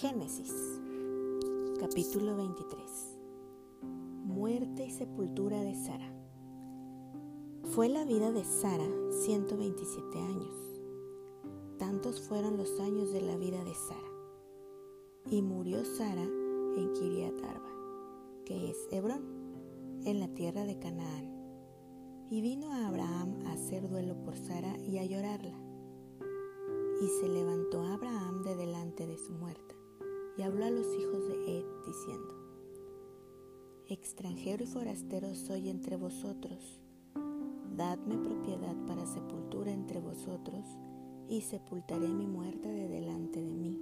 Génesis, capítulo 23. Muerte y sepultura de Sara. Fue la vida de Sara 127 años. Tantos fueron los años de la vida de Sara. Y murió Sara en Kiriat Arba, que es Hebrón, en la tierra de Canaán. Y vino a Abraham a hacer duelo por Sara y a llorarla. Y se levantó Abraham de delante de su muerta y habló a los hijos de Ed diciendo, Extranjero y forastero soy entre vosotros, dadme propiedad para sepultura entre vosotros, y sepultaré mi muerta de delante de mí.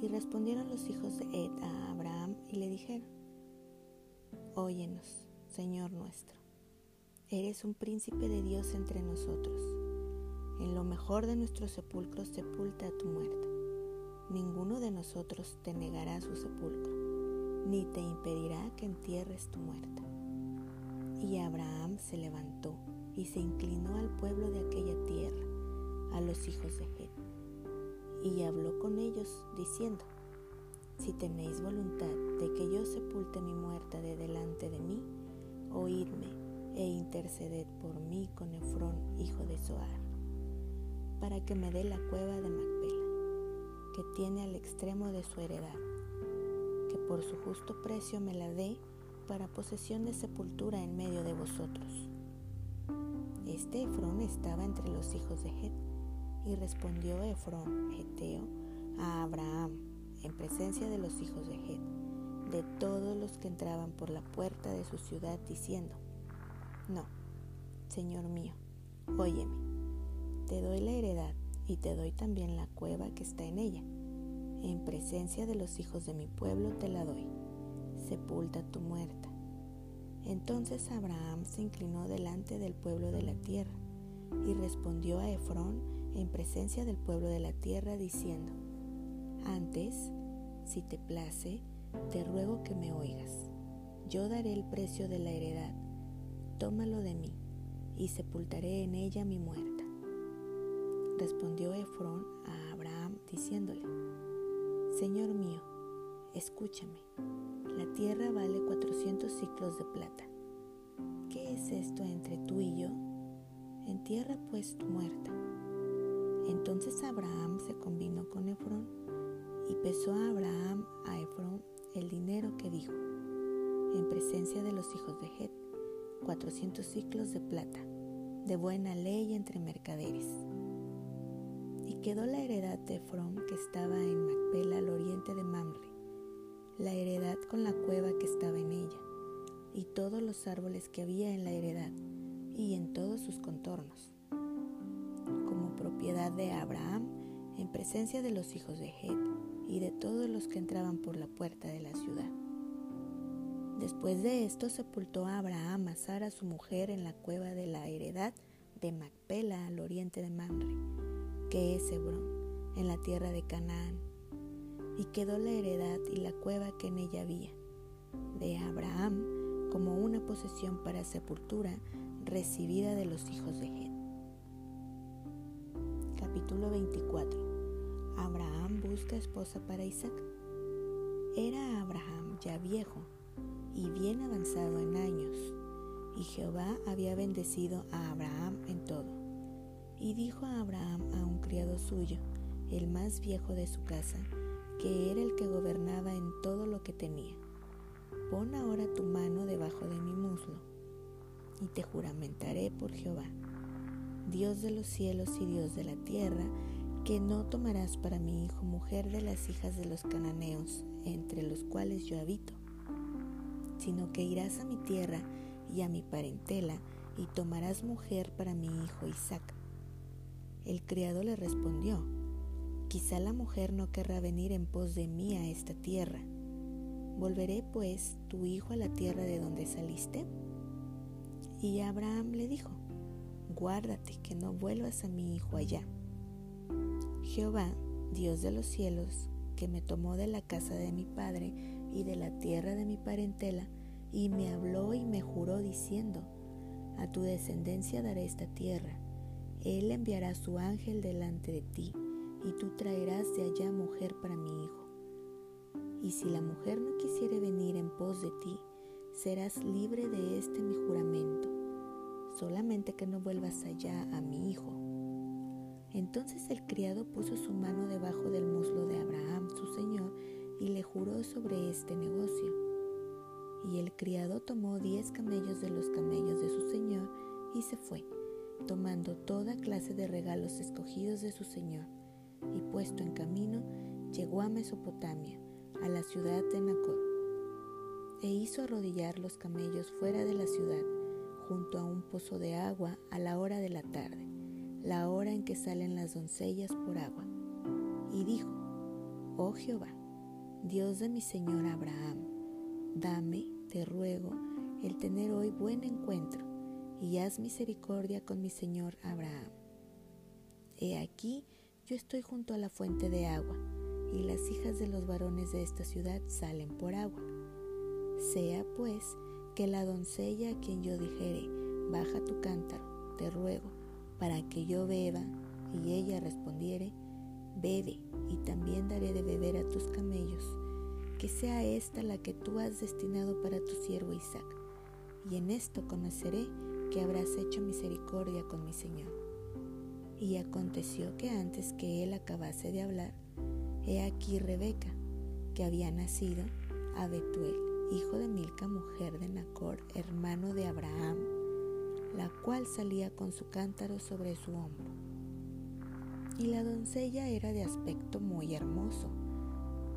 Y respondieron los hijos de Ed a Abraham y le dijeron, Óyenos, Señor nuestro, eres un príncipe de Dios entre nosotros. En lo mejor de nuestros sepulcros sepulta tu muerta ninguno de nosotros te negará su sepulcro, ni te impedirá que entierres tu muerta. Y Abraham se levantó y se inclinó al pueblo de aquella tierra, a los hijos de Het, y habló con ellos, diciendo, Si tenéis voluntad de que yo sepulte mi muerta de delante de mí, oídme e interceded por mí con Efrón, hijo de Zoar, para que me dé la cueva de Macpela que tiene al extremo de su heredad, que por su justo precio me la dé para posesión de sepultura en medio de vosotros. Este Efrón estaba entre los hijos de Het, y respondió Efrón, Geteo, a Abraham, en presencia de los hijos de Het, de todos los que entraban por la puerta de su ciudad, diciendo, No, Señor mío, óyeme, te doy la heredad y te doy también la cueva que está en ella. En presencia de los hijos de mi pueblo te la doy. Sepulta tu muerta. Entonces Abraham se inclinó delante del pueblo de la tierra y respondió a Efrón en presencia del pueblo de la tierra diciendo, Antes, si te place, te ruego que me oigas. Yo daré el precio de la heredad, tómalo de mí, y sepultaré en ella mi muerte. Respondió Efrón a Abraham diciéndole, Señor mío, escúchame, la tierra vale cuatrocientos ciclos de plata. ¿Qué es esto entre tú y yo? Entierra pues tu muerta. Entonces Abraham se combinó con Efrón y pesó a Abraham a Efrón el dinero que dijo, en presencia de los hijos de Het, cuatrocientos ciclos de plata, de buena ley entre mercaderes quedó la heredad de Efrón que estaba en Macpela al oriente de Mamre, la heredad con la cueva que estaba en ella, y todos los árboles que había en la heredad, y en todos sus contornos, como propiedad de Abraham en presencia de los hijos de Het y de todos los que entraban por la puerta de la ciudad. Después de esto sepultó a Abraham a Sara su mujer en la cueva de la heredad de Macpela al oriente de Mamre que es Hebrón, en la tierra de Canaán, y quedó la heredad y la cueva que en ella había, de Abraham como una posesión para sepultura recibida de los hijos de Het. Capítulo 24. Abraham busca esposa para Isaac. Era Abraham ya viejo y bien avanzado en años, y Jehová había bendecido a Abraham en todo. Y dijo a Abraham a un criado suyo, el más viejo de su casa, que era el que gobernaba en todo lo que tenía, pon ahora tu mano debajo de mi muslo, y te juramentaré por Jehová, Dios de los cielos y Dios de la tierra, que no tomarás para mi hijo mujer de las hijas de los cananeos, entre los cuales yo habito, sino que irás a mi tierra y a mi parentela, y tomarás mujer para mi hijo Isaac el criado le respondió, Quizá la mujer no querrá venir en pos de mí a esta tierra. ¿Volveré pues tu hijo a la tierra de donde saliste? Y Abraham le dijo, Guárdate que no vuelvas a mi hijo allá. Jehová, Dios de los cielos, que me tomó de la casa de mi padre y de la tierra de mi parentela, y me habló y me juró diciendo, A tu descendencia daré esta tierra él enviará su ángel delante de ti, y tú traerás de allá mujer para mi hijo. Y si la mujer no quisiere venir en pos de ti, serás libre de este mi juramento, solamente que no vuelvas allá a mi hijo. Entonces el criado puso su mano debajo del muslo de Abraham, su señor, y le juró sobre este negocio. Y el criado tomó diez camellos de los camellos de su señor y se fue, tomando toda clase de regalos escogidos de su señor, y puesto en camino, llegó a Mesopotamia, a la ciudad de Nacor, e hizo arrodillar los camellos fuera de la ciudad, junto a un pozo de agua a la hora de la tarde, la hora en que salen las doncellas por agua. Y dijo, Oh Jehová, Dios de mi Señor Abraham, dame, te ruego, el tener hoy buen encuentro, y haz misericordia con mi Señor Abraham. He aquí, yo estoy junto a la fuente de agua, y las hijas de los varones de esta ciudad salen por agua. Sea pues que la doncella a quien yo dijere, baja tu cántaro, te ruego, para que yo beba, y ella respondiere, bebe, y también daré de beber a tus camellos, que sea esta la que tú has destinado para tu siervo Isaac, y en esto conoceré que habrás hecho misericordia con mi Señor. Y aconteció que antes que él acabase de hablar, he aquí Rebeca, que había nacido a Betuel, hijo de Milca, mujer de Nacor, hermano de Abraham, la cual salía con su cántaro sobre su hombro y la doncella era de aspecto muy hermoso,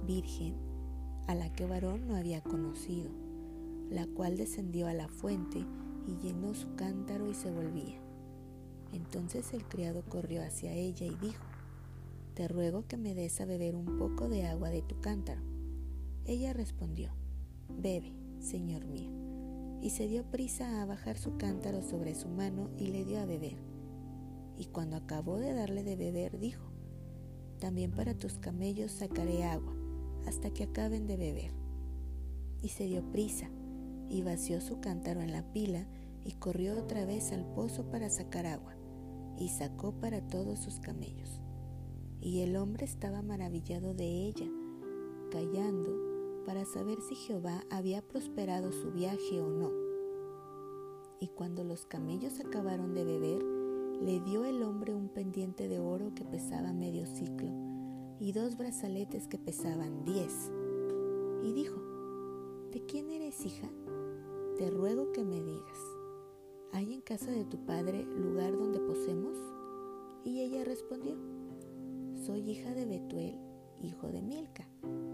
virgen, a la que varón no había conocido, la cual descendió a la fuente y llenó su cántaro y se volvía. Entonces el criado corrió hacia ella y dijo, Te ruego que me des a beber un poco de agua de tu cántaro. Ella respondió, Bebe, señor mío, y se dio prisa a bajar su cántaro sobre su mano y le dio a beber y cuando acabó de darle de beber dijo, también para tus camellos sacaré agua hasta que acaben de beber. Y se dio prisa y vació su cántaro en la pila y corrió otra vez al pozo para sacar agua y sacó para todos sus camellos. Y el hombre estaba maravillado de ella, callando para saber si Jehová había prosperado su viaje o no. Y cuando los camellos acabaron de beber, le dio el hombre un pendiente de oro que pesaba medio ciclo y dos brazaletes que pesaban diez. Y dijo, ¿de quién eres hija? Te ruego que me digas, ¿hay en casa de tu padre lugar donde posemos? Y ella respondió, soy hija de Betuel, hijo de Milca,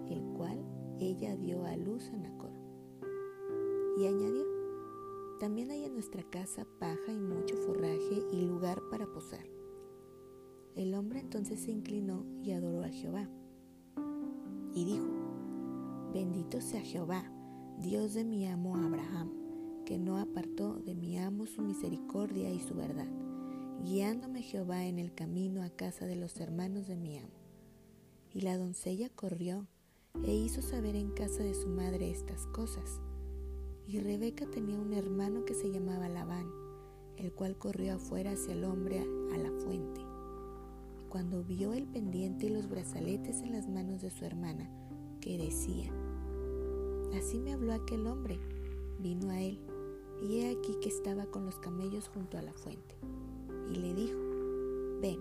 el cual ella dio a luz a Nacor. Y añadió, también hay en nuestra casa paja y mucho forraje y lugar para posar. El hombre entonces se inclinó y adoró a Jehová. Y dijo, bendito sea Jehová, Dios de mi amo Abraham, que no apartó de mi amo su misericordia y su verdad, guiándome Jehová en el camino a casa de los hermanos de mi amo. Y la doncella corrió e hizo saber en casa de su madre estas cosas. Y Rebeca tenía un hermano que se llamaba Labán, el cual corrió afuera hacia el hombre a la fuente. Cuando vio el pendiente y los brazaletes en las manos de su hermana, que decía, Así me habló aquel hombre, vino a él, y he aquí que estaba con los camellos junto a la fuente. Y le dijo, Ven,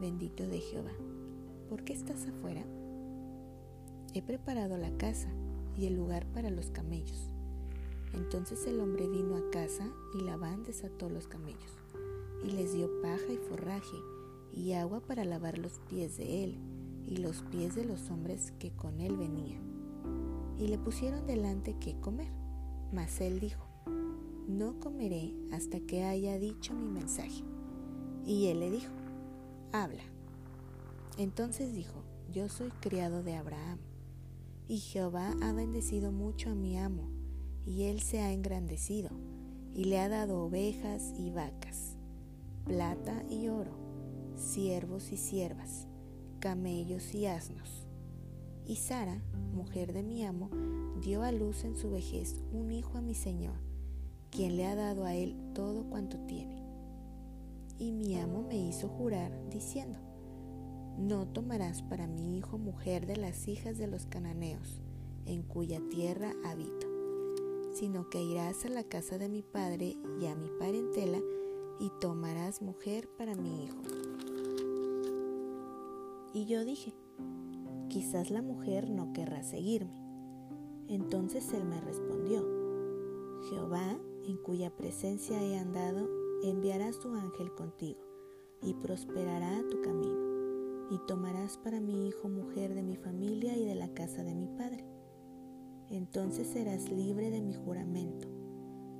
bendito de Jehová, ¿por qué estás afuera? He preparado la casa y el lugar para los camellos. Entonces el hombre vino a casa y Labán desató los camellos y les dio paja y forraje y agua para lavar los pies de él y los pies de los hombres que con él venían. Y le pusieron delante qué comer. Mas él dijo, no comeré hasta que haya dicho mi mensaje. Y él le dijo, habla. Entonces dijo, yo soy criado de Abraham, y Jehová ha bendecido mucho a mi amo y él se ha engrandecido y le ha dado ovejas y vacas, plata y oro, siervos y siervas, camellos y asnos. Y Sara, mujer de mi amo, dio a luz en su vejez un hijo a mi señor, quien le ha dado a él todo cuanto tiene. Y mi amo me hizo jurar, diciendo, no tomarás para mi hijo mujer de las hijas de los cananeos, en cuya tierra habito, sino que irás a la casa de mi padre y a mi parentela y tomarás mujer para mi hijo. Y yo dije, quizás la mujer no querrá seguirme. Entonces él me respondió, Jehová, en cuya presencia he andado, enviará su ángel contigo y prosperará tu camino y tomarás para mi hijo mujer de mi familia y de la casa de mi padre. Entonces serás libre de mi juramento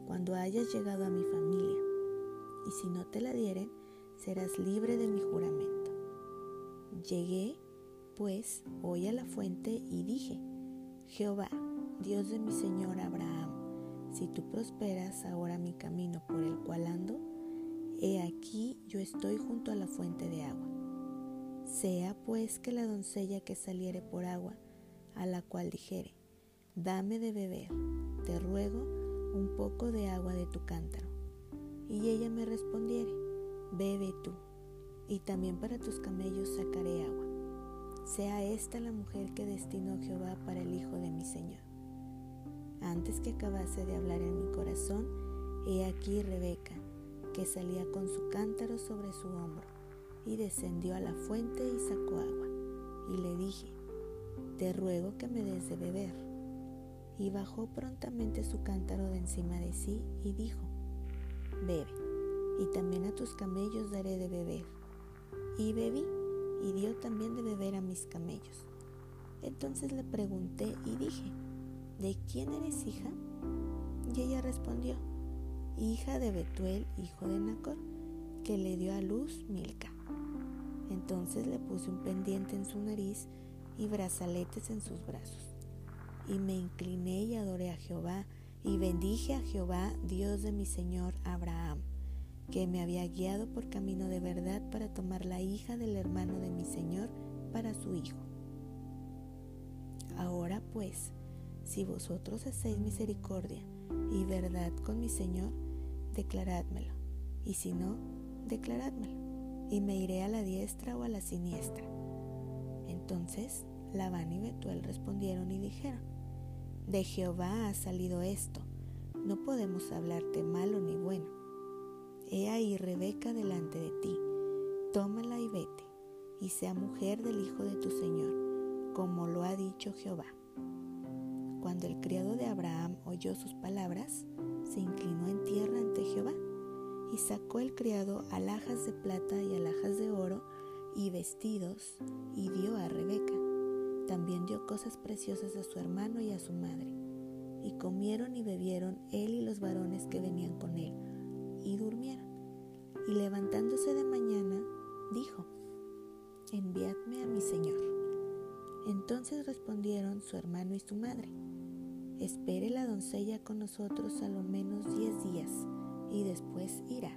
cuando hayas llegado a mi familia, y si no te la dieren, serás libre de mi juramento. Llegué, pues, hoy a la fuente y dije, Jehová, Dios de mi Señor Abraham, si tú prosperas ahora mi camino por el cual ando, he aquí yo estoy junto a la fuente de agua sea pues que la doncella que saliere por agua, a la cual dijere, dame de beber, te ruego un poco de agua de tu cántaro. Y ella me respondiere, bebe tú, y también para tus camellos sacaré agua. Sea esta la mujer que destinó Jehová para el hijo de mi Señor. Antes que acabase de hablar en mi corazón, he aquí Rebeca, que salía con su cántaro sobre su hombro y descendió a la fuente y sacó agua. Y le dije, te ruego que me des de beber. Y bajó prontamente su cántaro de encima de sí y dijo, bebe, y también a tus camellos daré de beber. Y bebí, y dio también de beber a mis camellos. Entonces le pregunté y dije, ¿de quién eres hija? Y ella respondió, hija de Betuel, hijo de Nacor, que le dio a luz Milca. Entonces le puse un pendiente en su nariz y brazaletes en sus brazos. Y me incliné y adoré a Jehová y bendije a Jehová, Dios de mi Señor Abraham, que me había guiado por camino de verdad para tomar la hija del hermano de mi Señor para su hijo. Ahora pues, si vosotros hacéis misericordia y verdad con mi Señor, declarádmelo, y si no, declarádmelo y me iré a la diestra o a la siniestra. Entonces Labán y Betuel respondieron y dijeron, de Jehová ha salido esto, no podemos hablarte malo ni bueno. He ahí Rebeca delante de ti, tómala y vete, y sea mujer del hijo de tu Señor, como lo ha dicho Jehová. Cuando el criado de Abraham oyó sus palabras, se inclinó en tierra ante Jehová y sacó el criado alhajas de plata y alhajas de oro y vestidos y dio a Rebeca. También dio cosas preciosas a su hermano y a su madre. Y comieron y bebieron él y los varones que venían con él, y durmieron. Y levantándose de mañana, dijo, enviadme a mi señor. Entonces respondieron su hermano y su madre, espere la doncella con nosotros a lo menos diez días y después irá.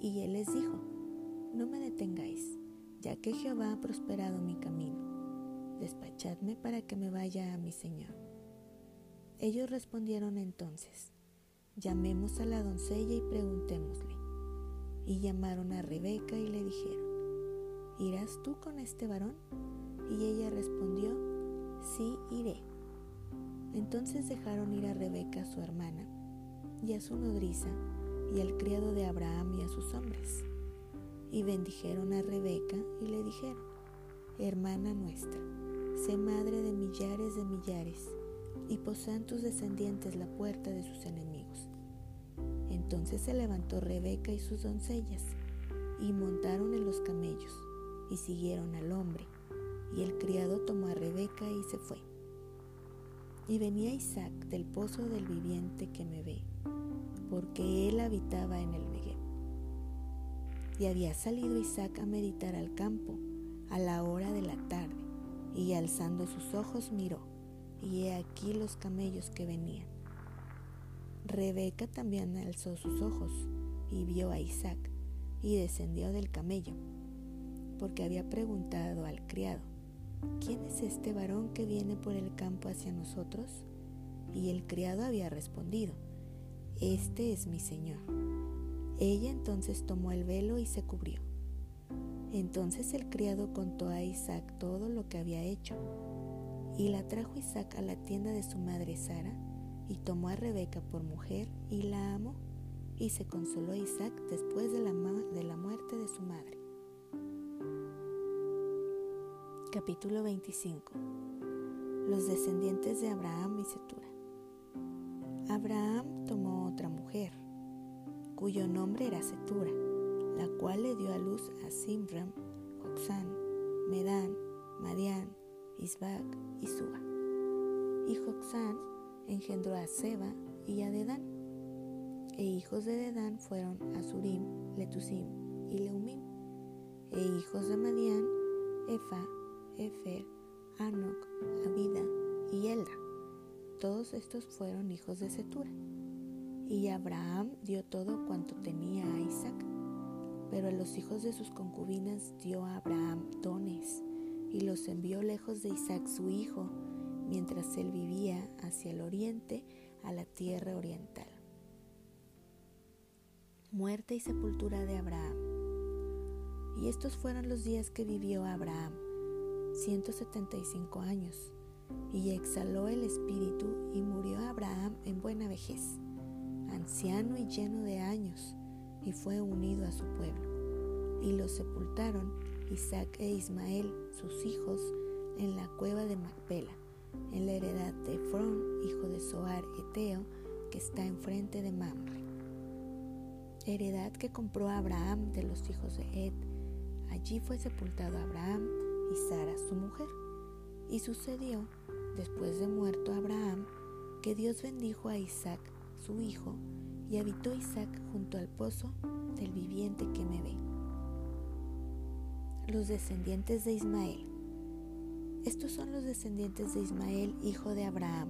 Y él les dijo, no me detengáis, ya que Jehová ha prosperado mi camino. Despachadme para que me vaya a mi Señor. Ellos respondieron entonces, llamemos a la doncella y preguntémosle. Y llamaron a Rebeca y le dijeron, ¿irás tú con este varón? Y ella respondió, sí iré. Entonces dejaron ir a Rebeca su hermana y a su nodriza, y al criado de Abraham y a sus hombres. Y bendijeron a Rebeca y le dijeron, Hermana nuestra, sé madre de millares de millares, y posean tus descendientes la puerta de sus enemigos. Entonces se levantó Rebeca y sus doncellas, y montaron en los camellos, y siguieron al hombre, y el criado tomó a Rebeca y se fue. Y venía Isaac del pozo del viviente que me ve, porque él habitaba en el Negev. Y había salido Isaac a meditar al campo a la hora de la tarde, y alzando sus ojos miró, y he aquí los camellos que venían. Rebeca también alzó sus ojos y vio a Isaac, y descendió del camello, porque había preguntado al criado, ¿quién es este varón que viene por el campo hacia nosotros? Y el criado había respondido, Este es mi Señor. Ella entonces tomó el velo y se cubrió. Entonces el criado contó a Isaac todo lo que había hecho. Y la trajo Isaac a la tienda de su madre Sara, y tomó a Rebeca por mujer y la amó, y se consoló Isaac después de la, de la muerte de su madre. Capítulo 25 Los descendientes de Abraham y Setura. Abraham tomó otra mujer, cuyo nombre era Setura la cual le dio a luz a Simram, Joxán, Medán, Madián, Isbac y Suba. Y Joxán engendró a Seba y a Dedán. E hijos de Dedán fueron Azurim, Letusim y Leumim. E hijos de Madián, Efa, Efer, Anok, Abida y Elda. Todos estos fueron hijos de Setura. Y Abraham dio todo cuanto tenía a Isaac pero a los hijos de sus concubinas dio a Abraham dones y los envió lejos de Isaac su hijo, mientras él vivía hacia el oriente a la tierra oriental. Muerte y sepultura de Abraham. Y estos fueron los días que vivió Abraham, 175 años, y exhaló el espíritu y murió Abraham en buena vejez, anciano y lleno de años y fue unido a su pueblo. Y los sepultaron Isaac e Ismael, sus hijos, en la cueva de Macpela, en la heredad de Efrón, hijo de Soar Eteo, que está enfrente de Mamre. Heredad que compró Abraham de los hijos de Ed. Allí fue sepultado Abraham y Sara, su mujer. Y sucedió, después de muerto Abraham, que Dios bendijo a Isaac, su hijo, y habitó Isaac junto al pozo del viviente que me ve. Los descendientes de Ismael. Estos son los descendientes de Ismael, hijo de Abraham,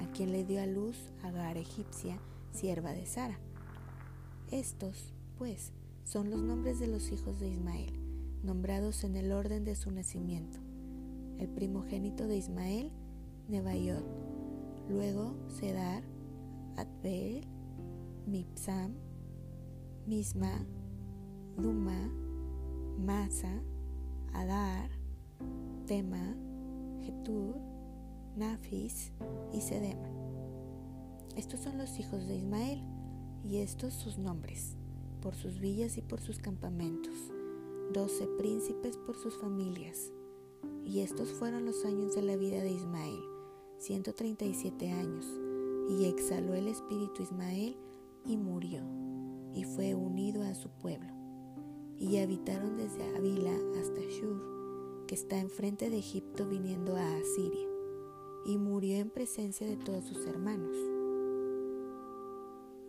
a quien le dio a luz Agar egipcia, sierva de Sara. Estos, pues, son los nombres de los hijos de Ismael, nombrados en el orden de su nacimiento. El primogénito de Ismael, Nebaiot, luego Sedar, Adbeel, Mipsam, Misma, Duma, Masa, Adar, Tema, Getur, Nafis y Sedema. Estos son los hijos de Ismael y estos sus nombres, por sus villas y por sus campamentos, doce príncipes por sus familias. Y estos fueron los años de la vida de Ismael, ciento treinta y siete años, y exhaló el espíritu Ismael y murió, y fue unido a su pueblo. Y habitaron desde Avila hasta Shur, que está enfrente de Egipto viniendo a Asiria, y murió en presencia de todos sus hermanos.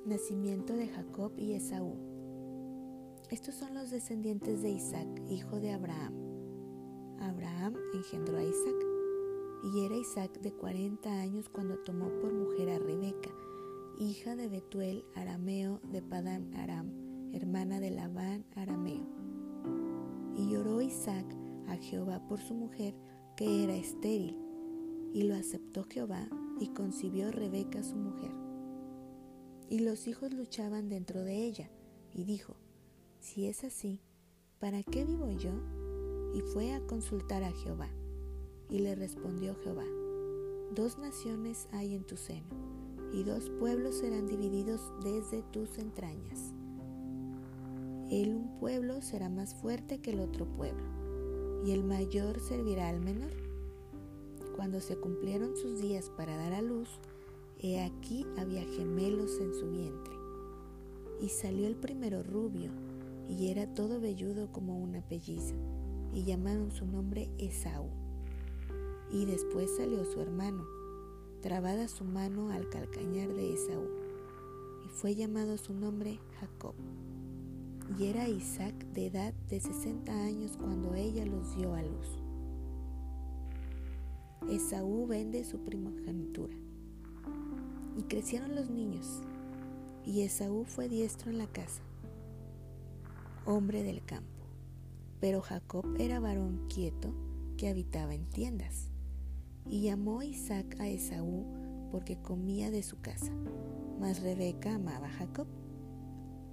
Nacimiento de Jacob y Esaú. Estos son los descendientes de Isaac, hijo de Abraham. Abraham engendró a Isaac, y era Isaac de cuarenta años cuando tomó por mujer a Rebeca, hija de Betuel arameo de Padán Aram, hermana de Labán arameo. Y lloró Isaac a Jehová por su mujer, que era estéril, y lo aceptó Jehová, y concibió Rebeca su mujer. Y los hijos luchaban dentro de ella, y dijo, si es así, ¿para qué vivo yo? Y fue a consultar a Jehová. Y le respondió Jehová, dos naciones hay en tu seno y dos pueblos serán divididos desde tus entrañas. El un pueblo será más fuerte que el otro pueblo, y el mayor servirá al menor. Cuando se cumplieron sus días para dar a luz, he aquí había gemelos en su vientre. Y salió el primero rubio, y era todo velludo como una pelliza, y llamaron su nombre Esaú. Y después salió su hermano, trabada su mano al calcañar de Esaú, y fue llamado su nombre Jacob. Y era Isaac de edad de sesenta años cuando ella los dio a luz. Esaú vende su primogenitura. Y crecieron los niños, y Esaú fue diestro en la casa, hombre del campo. Pero Jacob era varón quieto que habitaba en tiendas y llamó Isaac a Esaú porque comía de su casa, mas Rebeca amaba a Jacob.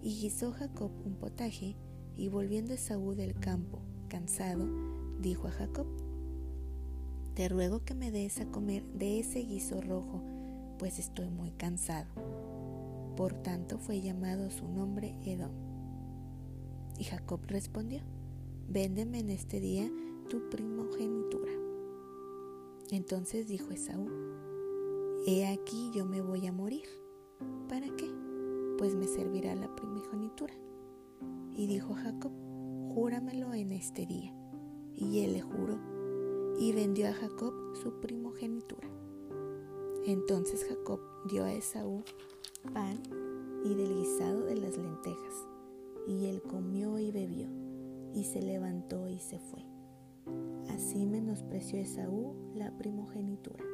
Y guisó Jacob un potaje, y volviendo Esaú del campo cansado, dijo a Jacob, Te ruego que me des a comer de ese guiso rojo, pues estoy muy cansado. Por tanto fue llamado su nombre Edom. Y Jacob respondió, Véndeme en este día tu primogenitura. Entonces dijo Esaú, He aquí yo me voy a morir. ¿Para qué? Pues me servirá la primogenitura. Y dijo Jacob, Júramelo en este día. Y él le juró, y vendió a Jacob su primogenitura. Entonces Jacob dio a Esaú pan y del guisado de las lentejas, y él comió y bebió, y se levantó y se fue. Así menospreció Esaú la primogenitura.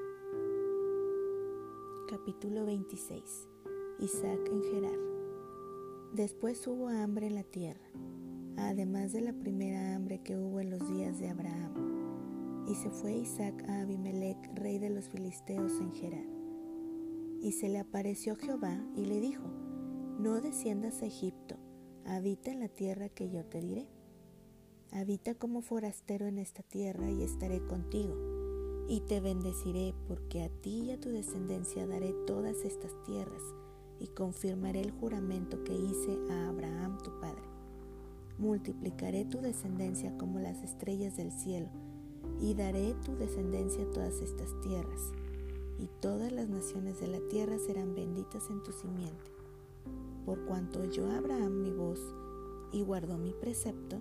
Capítulo 26 Isaac en Gerar Después hubo hambre en la tierra, además de la primera hambre que hubo en los días de Abraham. Y se fue Isaac a Abimelech, rey de los filisteos en Gerar. Y se le apareció Jehová y le dijo, No desciendas a Egipto, habita en la tierra que yo te diré. Habita como forastero en esta tierra y estaré contigo, y te bendeciré, porque a ti y a tu descendencia daré todas estas tierras, y confirmaré el juramento que hice a Abraham tu padre. Multiplicaré tu descendencia como las estrellas del cielo, y daré tu descendencia todas estas tierras y todas las naciones de la tierra serán benditas en tu simiente. Por cuanto oyó Abraham mi voz y guardó mi precepto,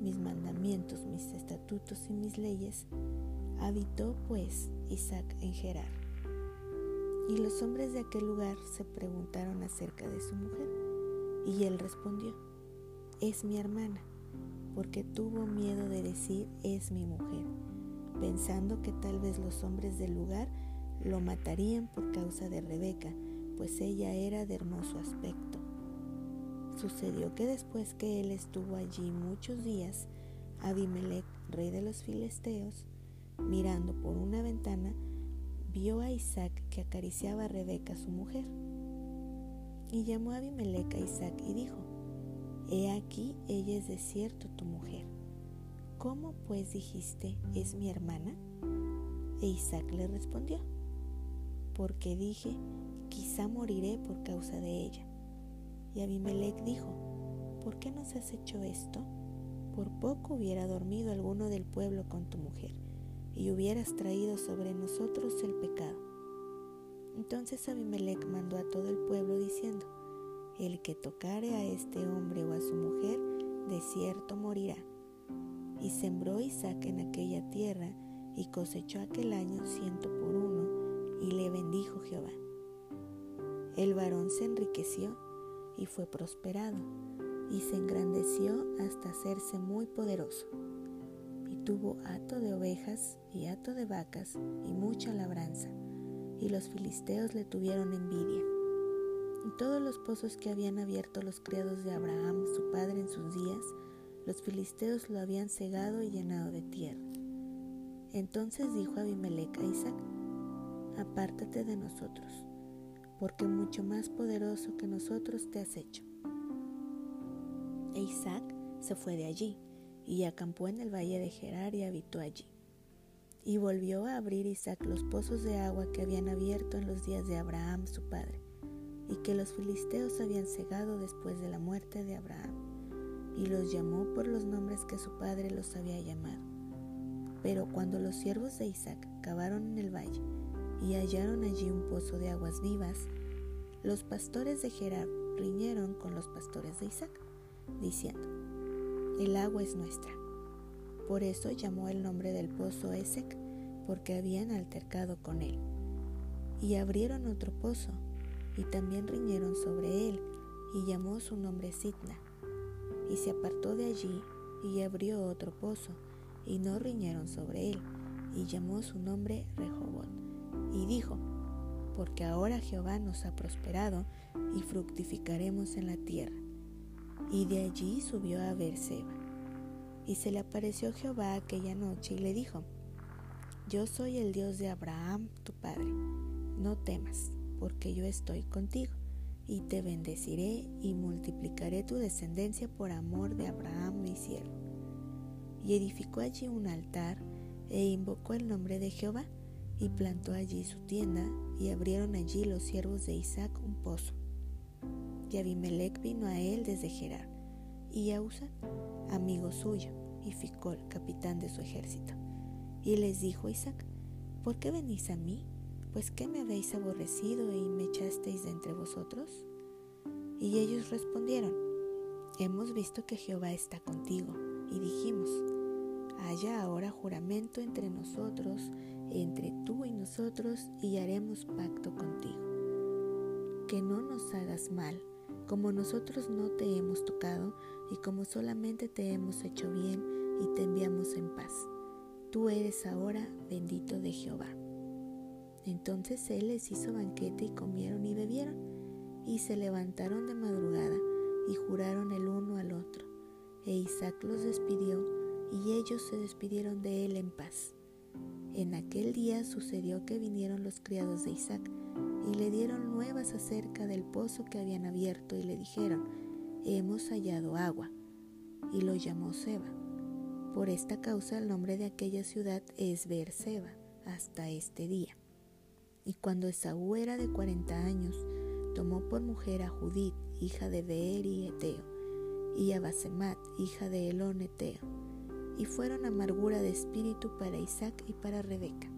mis mandamientos, mis estatutos y mis leyes, habitó pues Isaac en Gerar. Y los hombres de aquel lugar se preguntaron acerca de su mujer, y él respondió, es mi hermana, porque tuvo miedo de decir es mi mujer, pensando que tal vez los hombres del lugar lo matarían por causa de Rebeca, pues ella era de hermoso aspecto. Sucedió que después que él estuvo allí muchos días, Abimelech, rey de los filisteos, mirando por una ventana, vio a Isaac que acariciaba a Rebeca su mujer. Y llamó a Abimelech a Isaac y dijo, He aquí, ella es de cierto tu mujer. ¿Cómo pues dijiste, es mi hermana? E Isaac le respondió, porque dije, quizá moriré por causa de ella. Y Abimelech dijo, ¿por qué nos has hecho esto? Por poco hubiera dormido alguno del pueblo con tu mujer, y hubieras traído sobre nosotros el pecado. Entonces Abimelech mandó a todo el pueblo diciendo, el que tocare a este hombre o a su mujer, de cierto morirá. Y sembró Isaac en aquella tierra y cosechó aquel año ciento por uno y le bendijo Jehová. El varón se enriqueció y fue prosperado, y se engrandeció hasta hacerse muy poderoso. Y tuvo hato de ovejas y hato de vacas y mucha labranza, y los filisteos le tuvieron envidia. Y todos los pozos que habían abierto los criados de Abraham, su padre, en sus días, los filisteos lo habían cegado y llenado de tierra. Entonces dijo Abimelech a Isaac, apártate de nosotros, porque mucho más poderoso que nosotros te has hecho. E Isaac se fue de allí y acampó en el valle de Gerar y habitó allí. Y volvió a abrir Isaac los pozos de agua que habían abierto en los días de Abraham su padre, y que los filisteos habían cegado después de la muerte de Abraham, y los llamó por los nombres que su padre los había llamado. Pero cuando los siervos de Isaac cavaron en el valle y hallaron allí un pozo de aguas vivas, los pastores de Gerar riñeron con los pastores de Isaac, diciendo, el agua es nuestra. Por eso llamó el nombre del pozo Esec, porque habían altercado con él. Y abrieron otro pozo, y también riñeron sobre él, y llamó su nombre Sitna. Y se apartó de allí, y abrió otro pozo, y no riñeron sobre él, y llamó su nombre Rehobot y dijo, porque ahora Jehová nos ha prosperado y fructificaremos en la tierra. Y de allí subió a Beerseba. Y se le apareció Jehová aquella noche y le dijo, Yo soy el Dios de Abraham, tu padre. No temas, porque yo estoy contigo, y te bendeciré y multiplicaré tu descendencia por amor de Abraham mi siervo. y edificó allí un altar e invocó el nombre de Jehová y plantó allí su tienda y abrieron allí los siervos de Isaac un pozo. Y Abimelech vino a él desde Gerar y a amigo suyo, y Ficol, capitán de su ejército. Y les dijo Isaac, ¿por qué venís a mí? Pues que me habéis aborrecido y me echasteis de entre vosotros. Y ellos respondieron, hemos visto que Jehová está contigo, y dijimos, haya ahora juramento entre nosotros, entre tú y nosotros, y haremos pacto contigo. Que no nos hagas mal, como nosotros no te hemos tocado, y como solamente te hemos hecho bien, y te enviamos en paz. Tú eres ahora bendito de Jehová. Entonces él les hizo banquete y comieron y bebieron, y se levantaron de madrugada y juraron el uno al otro. E Isaac los despidió, y ellos se despidieron de él en paz. En aquel día sucedió que vinieron los criados de Isaac, y le dieron nuevas acerca del pozo que habían abierto, y le dijeron, hemos hallado agua. Y lo llamó Seba. Por esta causa el nombre de aquella ciudad es Beerseba hasta este día. Y cuando Esaú era de cuarenta años, tomó por mujer a Judith, hija de Beer y Eteo, y a Basemat, hija de Elón Eteo, y fueron amargura de espíritu para Isaac y para Rebeca.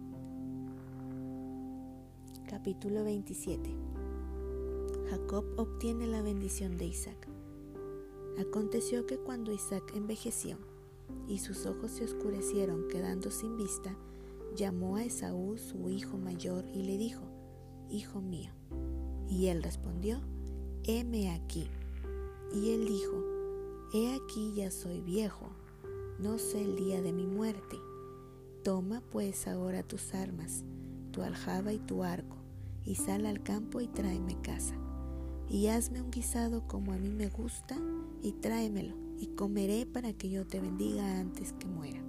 Capítulo 27 Jacob obtiene la bendición de Isaac. Aconteció que cuando Isaac envejeció y sus ojos se oscurecieron quedando sin vista, llamó a Esaú su hijo mayor y le dijo, Hijo mío. Y él respondió, Heme aquí. Y él dijo, He aquí ya soy viejo, no sé el día de mi muerte. Toma pues ahora tus armas, tu aljaba y tu arco, y sal al campo y tráeme casa. Y hazme un guisado como a mí me gusta, y tráemelo, y comeré para que yo te bendiga antes que muera.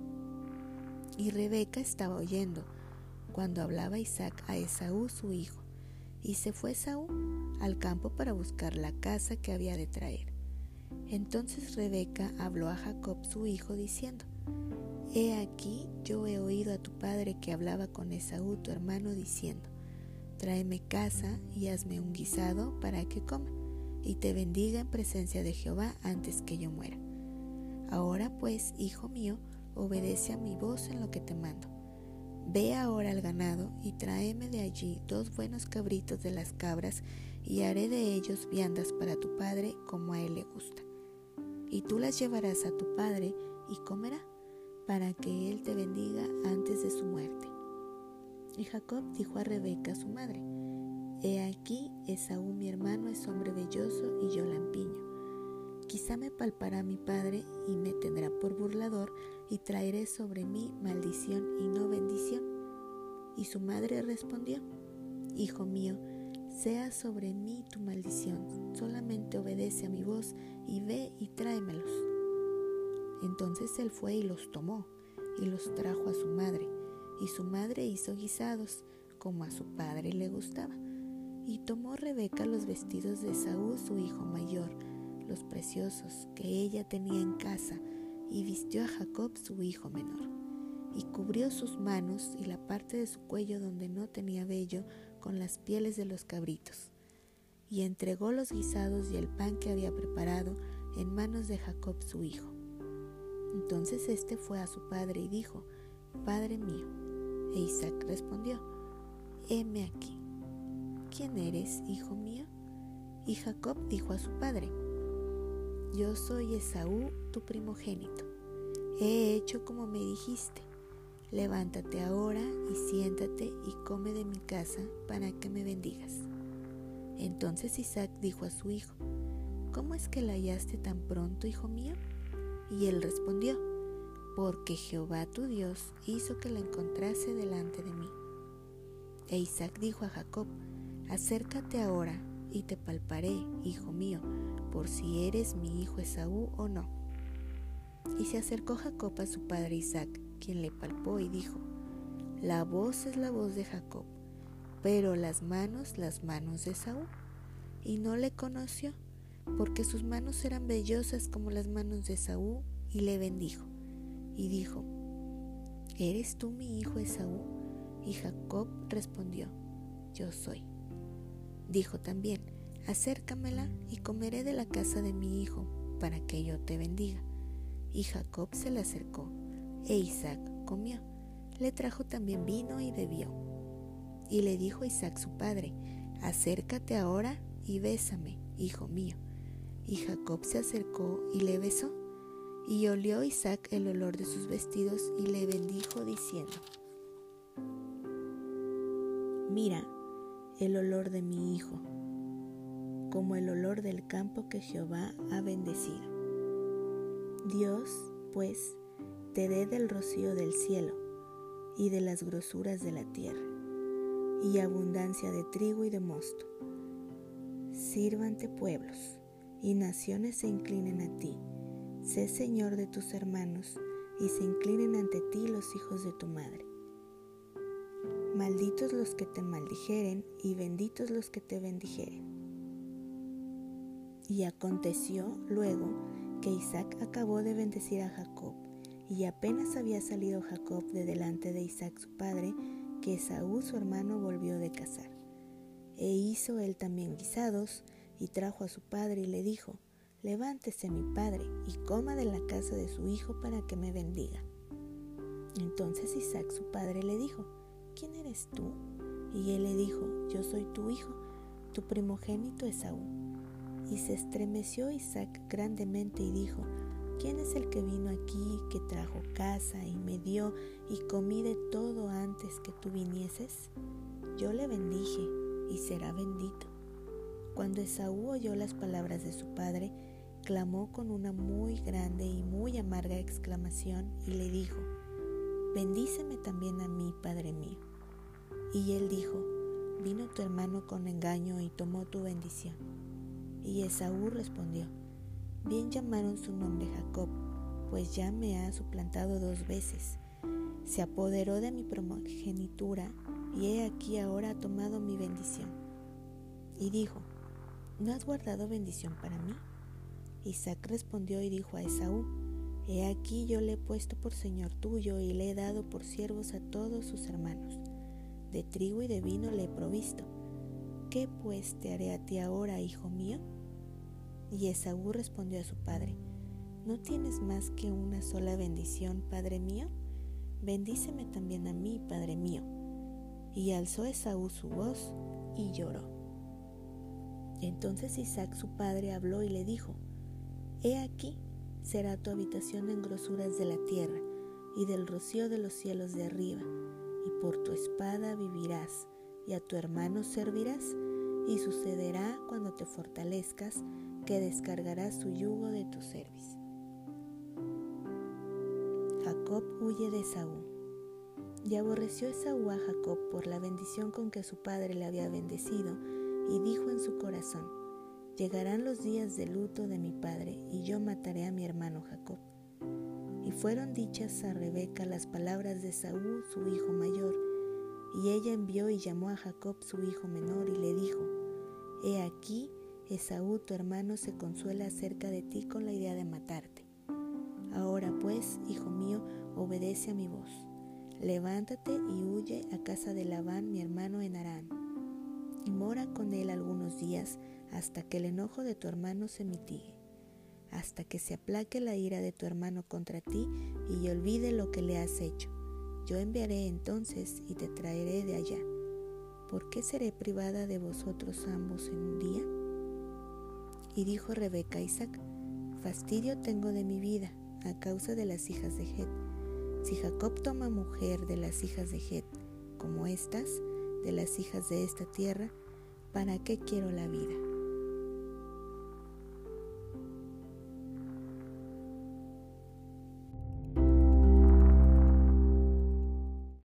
Y Rebeca estaba oyendo cuando hablaba Isaac a Esaú su hijo, y se fue Esaú al campo para buscar la casa que había de traer. Entonces Rebeca habló a Jacob su hijo diciendo, He aquí yo he oído a tu padre que hablaba con Esaú tu hermano diciendo, Tráeme casa y hazme un guisado para que coma, y te bendiga en presencia de Jehová antes que yo muera. Ahora pues, hijo mío, obedece a mi voz en lo que te mando. Ve ahora al ganado y tráeme de allí dos buenos cabritos de las cabras y haré de ellos viandas para tu padre como a él le gusta. Y tú las llevarás a tu padre y comerá, para que él te bendiga antes de su muerte. Y Jacob dijo a Rebeca su madre, He aquí, Esaú mi hermano es hombre belloso y yo lampiño Quizá me palpará mi padre y me tendrá por burlador y traeré sobre mí maldición y no bendición. Y su madre respondió, Hijo mío, sea sobre mí tu maldición, solamente obedece a mi voz y ve y tráemelos. Entonces él fue y los tomó y los trajo a su madre, y su madre hizo guisados, como a su padre le gustaba. Y tomó Rebeca los vestidos de Saúl, su hijo mayor, los preciosos que ella tenía en casa, y vistió a Jacob su hijo menor, y cubrió sus manos y la parte de su cuello donde no tenía vello con las pieles de los cabritos, y entregó los guisados y el pan que había preparado en manos de Jacob su hijo. Entonces éste fue a su padre y dijo, Padre mío. E Isaac respondió, Heme aquí. ¿Quién eres, hijo mío? Y Jacob dijo a su padre, yo soy Esaú, tu primogénito. He hecho como me dijiste. Levántate ahora y siéntate y come de mi casa para que me bendigas. Entonces Isaac dijo a su hijo, ¿Cómo es que la hallaste tan pronto, hijo mío? Y él respondió, porque Jehová tu Dios hizo que la encontrase delante de mí. E Isaac dijo a Jacob, acércate ahora y te palparé, hijo mío, por si eres mi hijo Esaú o no. Y se acercó Jacob a su padre Isaac, quien le palpó y dijo, La voz es la voz de Jacob, pero las manos las manos de Esaú. Y no le conoció, porque sus manos eran vellosas como las manos de Esaú, y le bendijo. y dijo, ¿Eres tú mi hijo Esaú? Y Jacob respondió, Yo soy. Dijo también, acércamela y comeré de la casa de mi hijo, para que yo te bendiga. Y Jacob se le acercó, e Isaac comió. Le trajo también vino y bebió. Y le dijo Isaac su padre, acércate ahora y bésame, hijo mío. Y Jacob se acercó y le besó. Y olió Isaac el olor de sus vestidos y le bendijo diciendo, Mira el olor de mi hijo, como el olor del campo que Jehová ha bendecido. Dios, pues, te dé del rocío del cielo y de las grosuras de la tierra, y abundancia de trigo y de mosto. Sírvante pueblos, y naciones se inclinen a ti. Sé Señor de tus hermanos, y se inclinen ante ti los hijos de tu madre. Malditos los que te maldijeren, y benditos los que te bendijeren. Y aconteció luego que Isaac acabó de bendecir a Jacob, y apenas había salido Jacob de delante de Isaac su padre, que Esaú su hermano volvió de cazar. E hizo él también guisados, y trajo a su padre y le dijo, Levántese mi padre, y coma de la casa de su hijo para que me bendiga. Entonces Isaac su padre le dijo, ¿quién eres tú? Y él le dijo, yo soy tu hijo, tu primogénito Esaú. Y se estremeció Isaac grandemente y dijo, ¿quién es el que vino aquí, que trajo casa y me dio y comí de todo antes que tú vinieses? Yo le bendije y será bendito. Cuando Esaú oyó las palabras de su padre, clamó con una muy grande y muy amarga exclamación y le dijo, Bendíceme también a mí, Padre mío. Y él dijo, Vino tu hermano con engaño y tomó tu bendición. Y Esaú respondió, Bien llamaron su nombre Jacob, pues ya me ha suplantado dos veces. Se apoderó de mi primogenitura y he aquí ahora ha tomado mi bendición. Y dijo, ¿no has guardado bendición para mí? Isaac respondió y dijo a Esaú, He aquí yo le he puesto por señor tuyo y le he dado por siervos a todos sus hermanos. De trigo y de vino le he provisto. ¿Qué pues te haré a ti ahora, hijo mío? Y Esaú respondió a su padre, ¿no tienes más que una sola bendición, padre mío? Bendíceme también a mí, padre mío. Y alzó Esaú su voz y lloró. Entonces Isaac su padre habló y le dijo, He aquí, será tu habitación en grosuras de la tierra y del rocío de los cielos de arriba, y por tu espada vivirás, y a tu hermano servirás, y sucederá cuando te fortalezcas que descargarás su yugo de tu cerviz. Jacob huye de Saúl. Y aborreció Esaú a Jacob por la bendición con que su padre le había bendecido, y dijo en su corazón, Llegarán los días de luto de mi padre, y yo mataré a mi hermano Jacob. Y fueron dichas a Rebeca las palabras de Saúl, su hijo mayor, y ella envió y llamó a Jacob su hijo menor, y le dijo, He aquí, Esaú, tu hermano, se consuela acerca de ti con la idea de matarte. Ahora pues, hijo mío, obedece a mi voz. Levántate y huye a casa de Labán, mi hermano en Arán, y mora con él algunos días hasta que el enojo de tu hermano se mitigue, hasta que se aplaque la ira de tu hermano contra ti y olvide lo que le has hecho. Yo enviaré entonces y te traeré de allá. ¿Por qué seré privada de vosotros ambos en un día? Y dijo Rebeca a Isaac, fastidio tengo de mi vida a causa de las hijas de Het. Si Jacob toma mujer de las hijas de Het, como estas, de las hijas de esta tierra, ¿para qué quiero la vida?